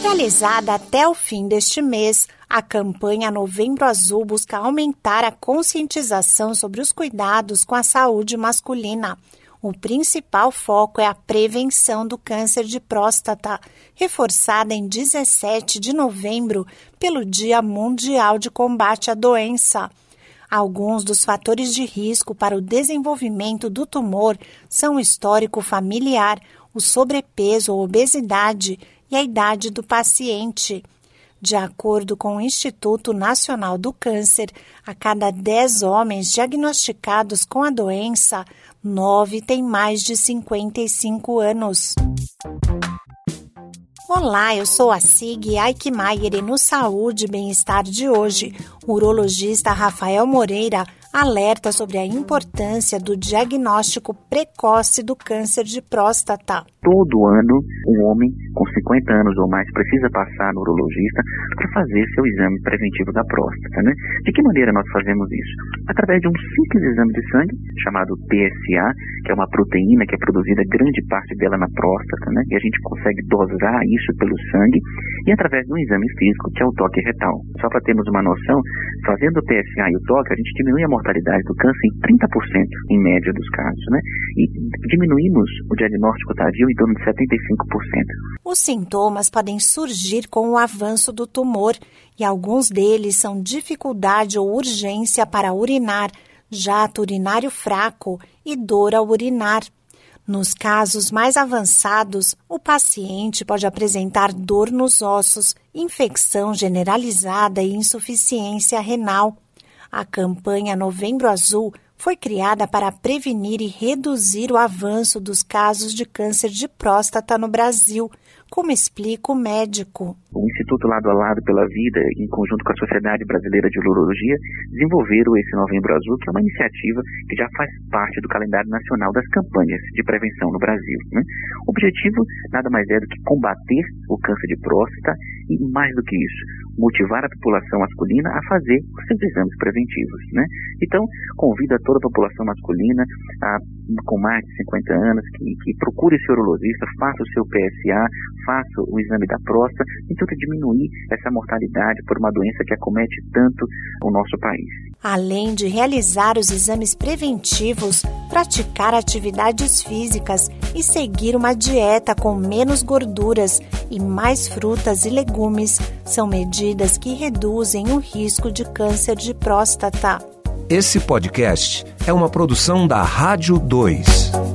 Realizada até o fim deste mês, a campanha Novembro Azul busca aumentar a conscientização sobre os cuidados com a saúde masculina. O principal foco é a prevenção do câncer de próstata, reforçada em 17 de novembro pelo Dia Mundial de Combate à Doença. Alguns dos fatores de risco para o desenvolvimento do tumor são o histórico familiar, o sobrepeso ou obesidade e a idade do paciente. De acordo com o Instituto Nacional do Câncer, a cada 10 homens diagnosticados com a doença, 9 têm mais de 55 anos. Olá, eu sou a Sig Aikmaier e no Saúde e Bem-Estar de hoje, o urologista Rafael Moreira alerta sobre a importância do diagnóstico precoce do câncer de próstata. Todo ano, um homem com 50 anos ou mais precisa passar no urologista para fazer seu exame preventivo da próstata. Né? De que maneira nós fazemos isso? Através de um simples exame de sangue, chamado PSA, que é uma proteína que é produzida grande parte dela na próstata, né? e a gente consegue dosar isso pelo sangue, e através de um exame físico, que é o toque retal. Só para termos uma noção, fazendo o PSA e o toque, a gente diminui a mortalidade do câncer em 30% em média dos casos, né? E diminuímos o diagnóstico tardio em torno de 75%. Os sintomas podem surgir com o avanço do tumor e alguns deles são dificuldade ou urgência para urinar, jato urinário fraco e dor ao urinar. Nos casos mais avançados, o paciente pode apresentar dor nos ossos, infecção generalizada e insuficiência renal. A campanha Novembro Azul foi criada para prevenir e reduzir o avanço dos casos de câncer de próstata no Brasil, como explica o médico. O Instituto Lado a Lado pela Vida, em conjunto com a Sociedade Brasileira de Urologia, desenvolveram esse Novembro Azul, que é uma iniciativa que já faz parte do calendário nacional das campanhas de prevenção no Brasil. Né? O objetivo nada mais é do que combater câncer de próstata e, mais do que isso, motivar a população masculina a fazer os seus exames preventivos. Né? Então, convido a toda a população masculina a, com mais de 50 anos que, que procure seu urologista, faça o seu PSA, faça o exame da próstata e tente diminuir essa mortalidade por uma doença que acomete tanto o nosso país. Além de realizar os exames preventivos, praticar atividades físicas e seguir uma dieta com menos gorduras e mais frutas e legumes são medidas que reduzem o risco de câncer de próstata. Esse podcast é uma produção da Rádio 2.